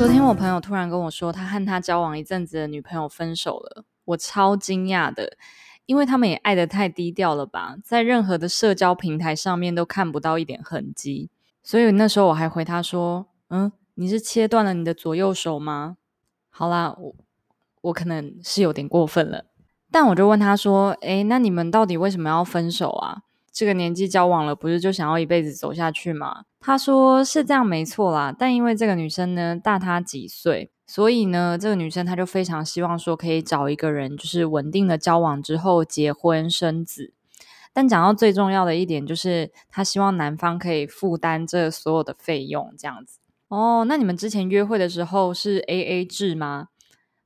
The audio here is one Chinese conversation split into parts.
昨天我朋友突然跟我说，他和他交往一阵子的女朋友分手了，我超惊讶的，因为他们也爱得太低调了吧，在任何的社交平台上面都看不到一点痕迹。所以那时候我还回他说：“嗯，你是切断了你的左右手吗？”好啦，我我可能是有点过分了，但我就问他说：“诶，那你们到底为什么要分手啊？”这个年纪交往了，不是就想要一辈子走下去吗？他说是这样没错啦，但因为这个女生呢大他几岁，所以呢这个女生她就非常希望说可以找一个人，就是稳定的交往之后结婚生子。但讲到最重要的一点，就是她希望男方可以负担这所有的费用，这样子。哦，那你们之前约会的时候是 AA 制吗？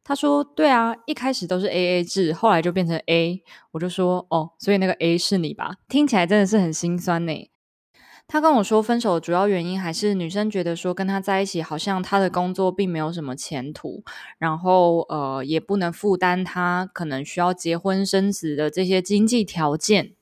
他说：“对啊，一开始都是 AA 制，后来就变成 A。”我就说：“哦，所以那个 A 是你吧？”听起来真的是很心酸呢。他跟我说，分手的主要原因还是女生觉得说跟他在一起，好像他的工作并没有什么前途，然后呃也不能负担他可能需要结婚生子的这些经济条件。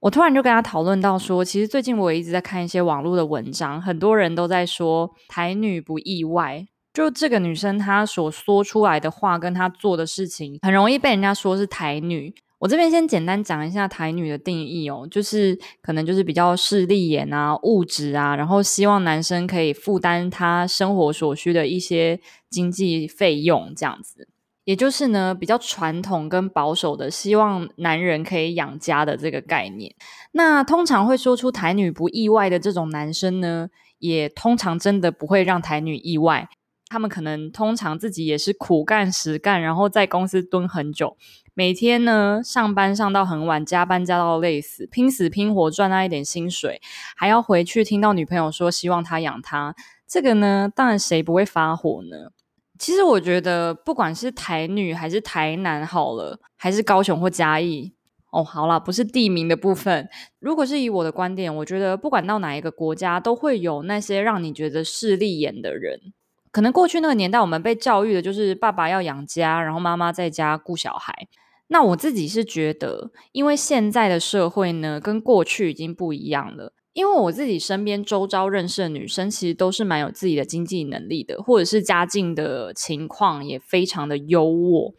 我突然就跟他讨论到说，其实最近我一直在看一些网络的文章，很多人都在说台女不意外。就这个女生，她所说出来的话跟她做的事情，很容易被人家说是台女。我这边先简单讲一下台女的定义哦，就是可能就是比较势利眼啊、物质啊，然后希望男生可以负担她生活所需的一些经济费用，这样子。也就是呢，比较传统跟保守的，希望男人可以养家的这个概念。那通常会说出台女不意外的这种男生呢，也通常真的不会让台女意外。他们可能通常自己也是苦干实干，然后在公司蹲很久，每天呢上班上到很晚，加班加到累死，拼死拼活赚那一点薪水，还要回去听到女朋友说希望他养他，这个呢，当然谁不会发火呢？其实我觉得，不管是台女还是台男，好了，还是高雄或嘉义，哦，好啦，不是地名的部分。如果是以我的观点，我觉得不管到哪一个国家，都会有那些让你觉得势利眼的人。可能过去那个年代，我们被教育的就是爸爸要养家，然后妈妈在家顾小孩。那我自己是觉得，因为现在的社会呢，跟过去已经不一样了。因为我自己身边周遭认识的女生，其实都是蛮有自己的经济能力的，或者是家境的情况也非常的优渥。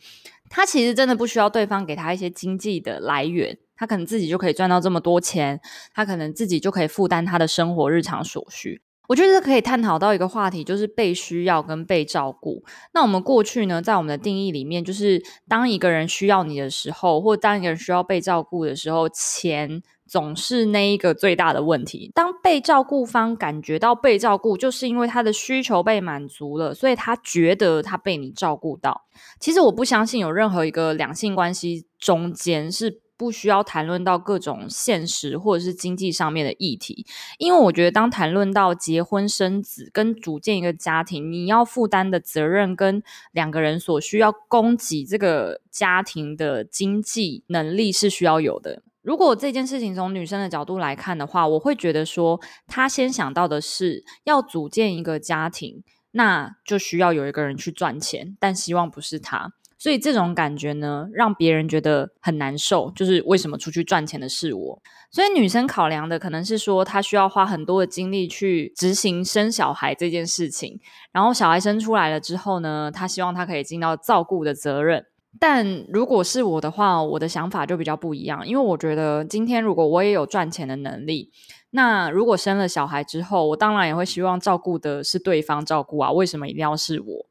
她其实真的不需要对方给她一些经济的来源，她可能自己就可以赚到这么多钱，她可能自己就可以负担她的生活日常所需。我觉得可以探讨到一个话题，就是被需要跟被照顾。那我们过去呢，在我们的定义里面，就是当一个人需要你的时候，或当一个人需要被照顾的时候，钱总是那一个最大的问题。当被照顾方感觉到被照顾，就是因为他的需求被满足了，所以他觉得他被你照顾到。其实我不相信有任何一个两性关系中间是。不需要谈论到各种现实或者是经济上面的议题，因为我觉得当谈论到结婚生子跟组建一个家庭，你要负担的责任跟两个人所需要供给这个家庭的经济能力是需要有的。如果这件事情从女生的角度来看的话，我会觉得说，她先想到的是要组建一个家庭，那就需要有一个人去赚钱，但希望不是她。所以这种感觉呢，让别人觉得很难受。就是为什么出去赚钱的是我？所以女生考量的可能是说，她需要花很多的精力去执行生小孩这件事情。然后小孩生出来了之后呢，她希望她可以尽到照顾的责任。但如果是我的话，我的想法就比较不一样，因为我觉得今天如果我也有赚钱的能力，那如果生了小孩之后，我当然也会希望照顾的是对方照顾啊。为什么一定要是我？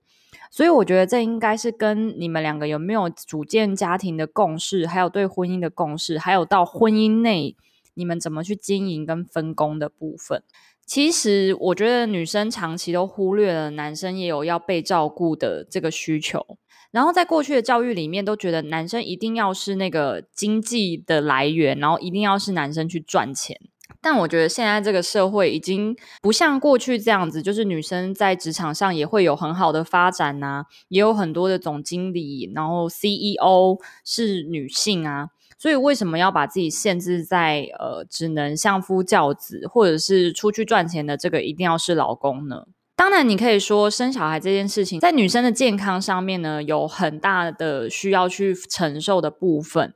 所以我觉得这应该是跟你们两个有没有组建家庭的共识，还有对婚姻的共识，还有到婚姻内你们怎么去经营跟分工的部分。其实我觉得女生长期都忽略了男生也有要被照顾的这个需求，然后在过去的教育里面都觉得男生一定要是那个经济的来源，然后一定要是男生去赚钱。但我觉得现在这个社会已经不像过去这样子，就是女生在职场上也会有很好的发展呐，也有很多的总经理，然后 CEO 是女性啊，所以为什么要把自己限制在呃，只能相夫教子，或者是出去赚钱的这个一定要是老公呢？当然，你可以说生小孩这件事情在女生的健康上面呢，有很大的需要去承受的部分。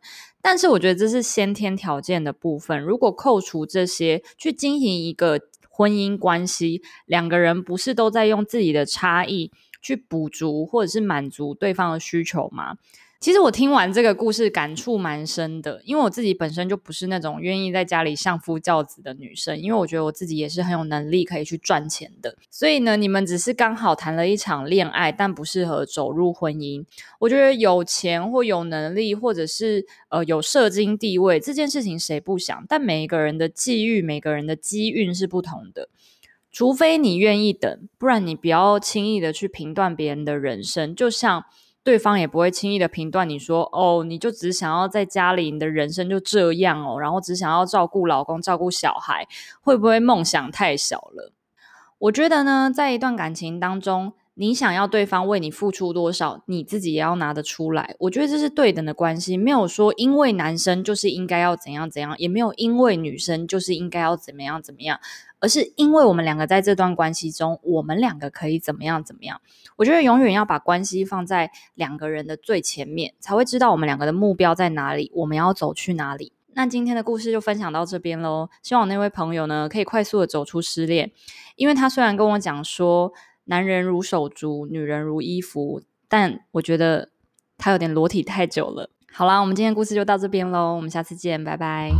但是我觉得这是先天条件的部分。如果扣除这些，去经营一个婚姻关系，两个人不是都在用自己的差异去补足或者是满足对方的需求吗？其实我听完这个故事感触蛮深的，因为我自己本身就不是那种愿意在家里相夫教子的女生，因为我觉得我自己也是很有能力可以去赚钱的。所以呢，你们只是刚好谈了一场恋爱，但不适合走入婚姻。我觉得有钱或有能力，或者是呃有社经地位这件事情谁不想？但每一个人的际遇、每个人的机运是不同的。除非你愿意等，不然你不要轻易的去评断别人的人生，就像。对方也不会轻易的评断你说哦，你就只想要在家里，你的人生就这样哦，然后只想要照顾老公、照顾小孩，会不会梦想太小了？我觉得呢，在一段感情当中，你想要对方为你付出多少，你自己也要拿得出来。我觉得这是对等的关系，没有说因为男生就是应该要怎样怎样，也没有因为女生就是应该要怎么样怎么样。而是因为我们两个在这段关系中，我们两个可以怎么样怎么样？我觉得永远要把关系放在两个人的最前面，才会知道我们两个的目标在哪里，我们要走去哪里。那今天的故事就分享到这边喽。希望那位朋友呢，可以快速的走出失恋，因为他虽然跟我讲说男人如手足，女人如衣服，但我觉得他有点裸体太久了。好啦，我们今天故事就到这边喽，我们下次见，拜拜。